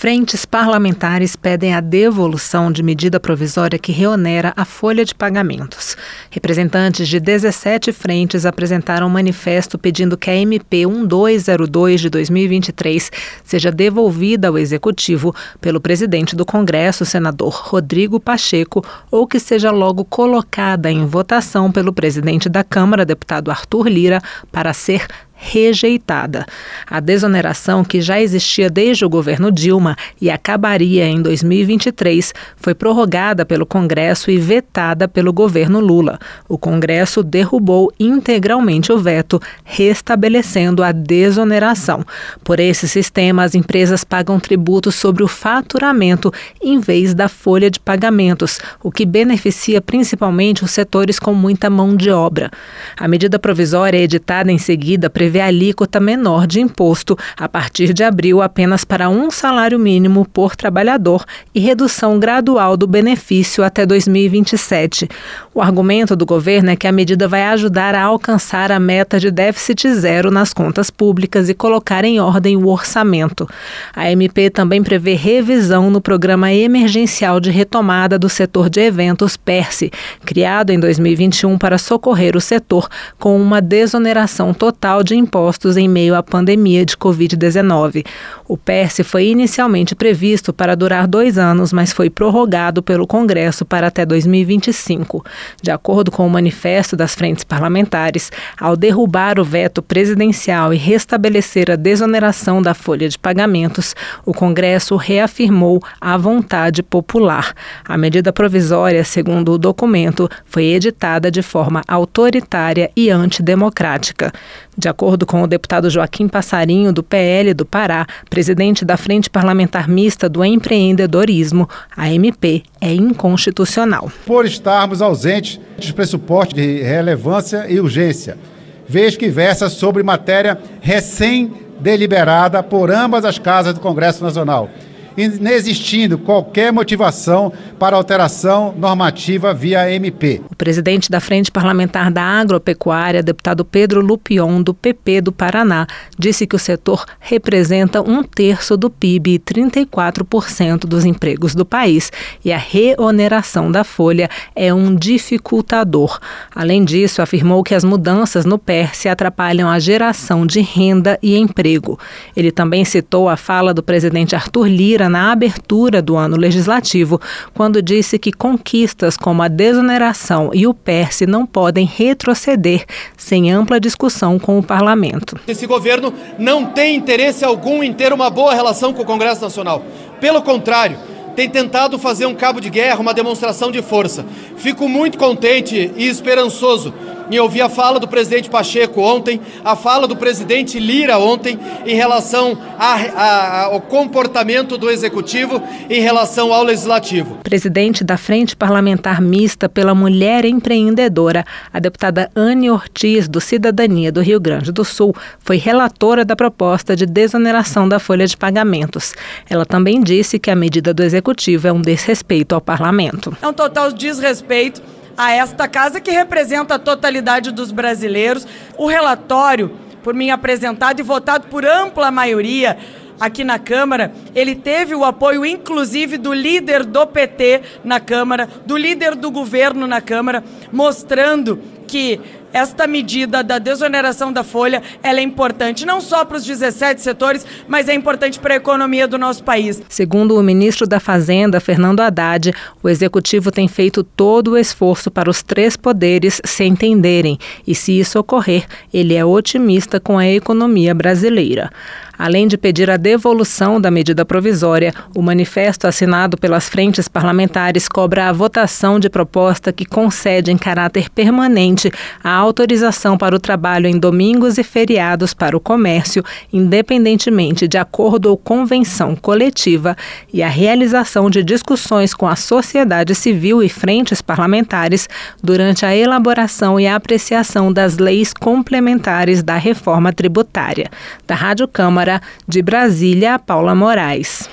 Frentes parlamentares pedem a devolução de medida provisória que reonera a folha de pagamentos. Representantes de 17 frentes apresentaram um manifesto pedindo que a MP 1202 de 2023 seja devolvida ao Executivo pelo presidente do Congresso, senador Rodrigo Pacheco, ou que seja logo colocada em votação pelo presidente da Câmara, deputado Arthur Lira, para ser rejeitada. A desoneração, que já existia desde o governo Dilma e acabaria em 2023, foi prorrogada pelo Congresso e vetada pelo governo Lula. O Congresso derrubou integralmente o veto, restabelecendo a desoneração. Por esse sistema, as empresas pagam tributos sobre o faturamento em vez da folha de pagamentos, o que beneficia principalmente os setores com muita mão de obra. A medida provisória editada em seguida prevê prevê alíquota menor de imposto a partir de abril apenas para um salário mínimo por trabalhador e redução gradual do benefício até 2027. O argumento do governo é que a medida vai ajudar a alcançar a meta de déficit zero nas contas públicas e colocar em ordem o orçamento. A MP também prevê revisão no Programa Emergencial de Retomada do Setor de Eventos PERSE, criado em 2021 para socorrer o setor com uma desoneração total de impostos em meio à pandemia de Covid-19. O PERSE foi inicialmente previsto para durar dois anos, mas foi prorrogado pelo Congresso para até 2025. De acordo com o manifesto das frentes parlamentares, ao derrubar o veto presidencial e restabelecer a desoneração da folha de pagamentos, o Congresso reafirmou a vontade popular. A medida provisória, segundo o documento, foi editada de forma autoritária e antidemocrática. De acordo com o deputado Joaquim Passarinho, do PL do Pará, presidente da Frente Parlamentar Mista do Empreendedorismo, a MP é inconstitucional. Por estarmos ausentes de pressupostos de relevância e urgência, vez que versa sobre matéria recém-deliberada por ambas as casas do Congresso Nacional inexistindo qualquer motivação para alteração normativa via MP. O presidente da Frente Parlamentar da Agropecuária, deputado Pedro Lupion, do PP do Paraná, disse que o setor representa um terço do PIB e 34% dos empregos do país e a reoneração da folha é um dificultador. Além disso, afirmou que as mudanças no PERSE atrapalham a geração de renda e emprego. Ele também citou a fala do presidente Arthur Lira na abertura do ano legislativo, quando disse que conquistas como a desoneração e o PERSE não podem retroceder sem ampla discussão com o parlamento. Esse governo não tem interesse algum em ter uma boa relação com o Congresso Nacional. Pelo contrário, tem tentado fazer um cabo de guerra, uma demonstração de força. Fico muito contente e esperançoso em ouvir a fala do presidente Pacheco ontem, a fala do presidente Lira ontem, em relação a, a, ao comportamento do executivo em relação ao legislativo. Presidente da Frente Parlamentar Mista pela Mulher Empreendedora, a deputada Anne Ortiz, do Cidadania do Rio Grande do Sul, foi relatora da proposta de desoneração da folha de pagamentos. Ela também disse que a medida do executivo é um desrespeito ao parlamento. É um total desrespeito a esta casa que representa a totalidade dos brasileiros. O relatório, por mim apresentado e votado por ampla maioria aqui na Câmara, ele teve o apoio inclusive do líder do PT na Câmara, do líder do governo na Câmara, mostrando que esta medida da desoneração da folha ela é importante não só para os 17 setores, mas é importante para a economia do nosso país. Segundo o ministro da Fazenda, Fernando Haddad, o executivo tem feito todo o esforço para os três poderes se entenderem e, se isso ocorrer, ele é otimista com a economia brasileira. Além de pedir a devolução da medida provisória, o manifesto assinado pelas frentes parlamentares cobra a votação de proposta que concede em caráter permanente a autorização para o trabalho em domingos e feriados para o comércio, independentemente de acordo ou convenção coletiva, e a realização de discussões com a sociedade civil e frentes parlamentares durante a elaboração e apreciação das leis complementares da reforma tributária. Da Rádio Câmara, de Brasília, Paula Moraes.